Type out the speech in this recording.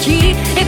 key.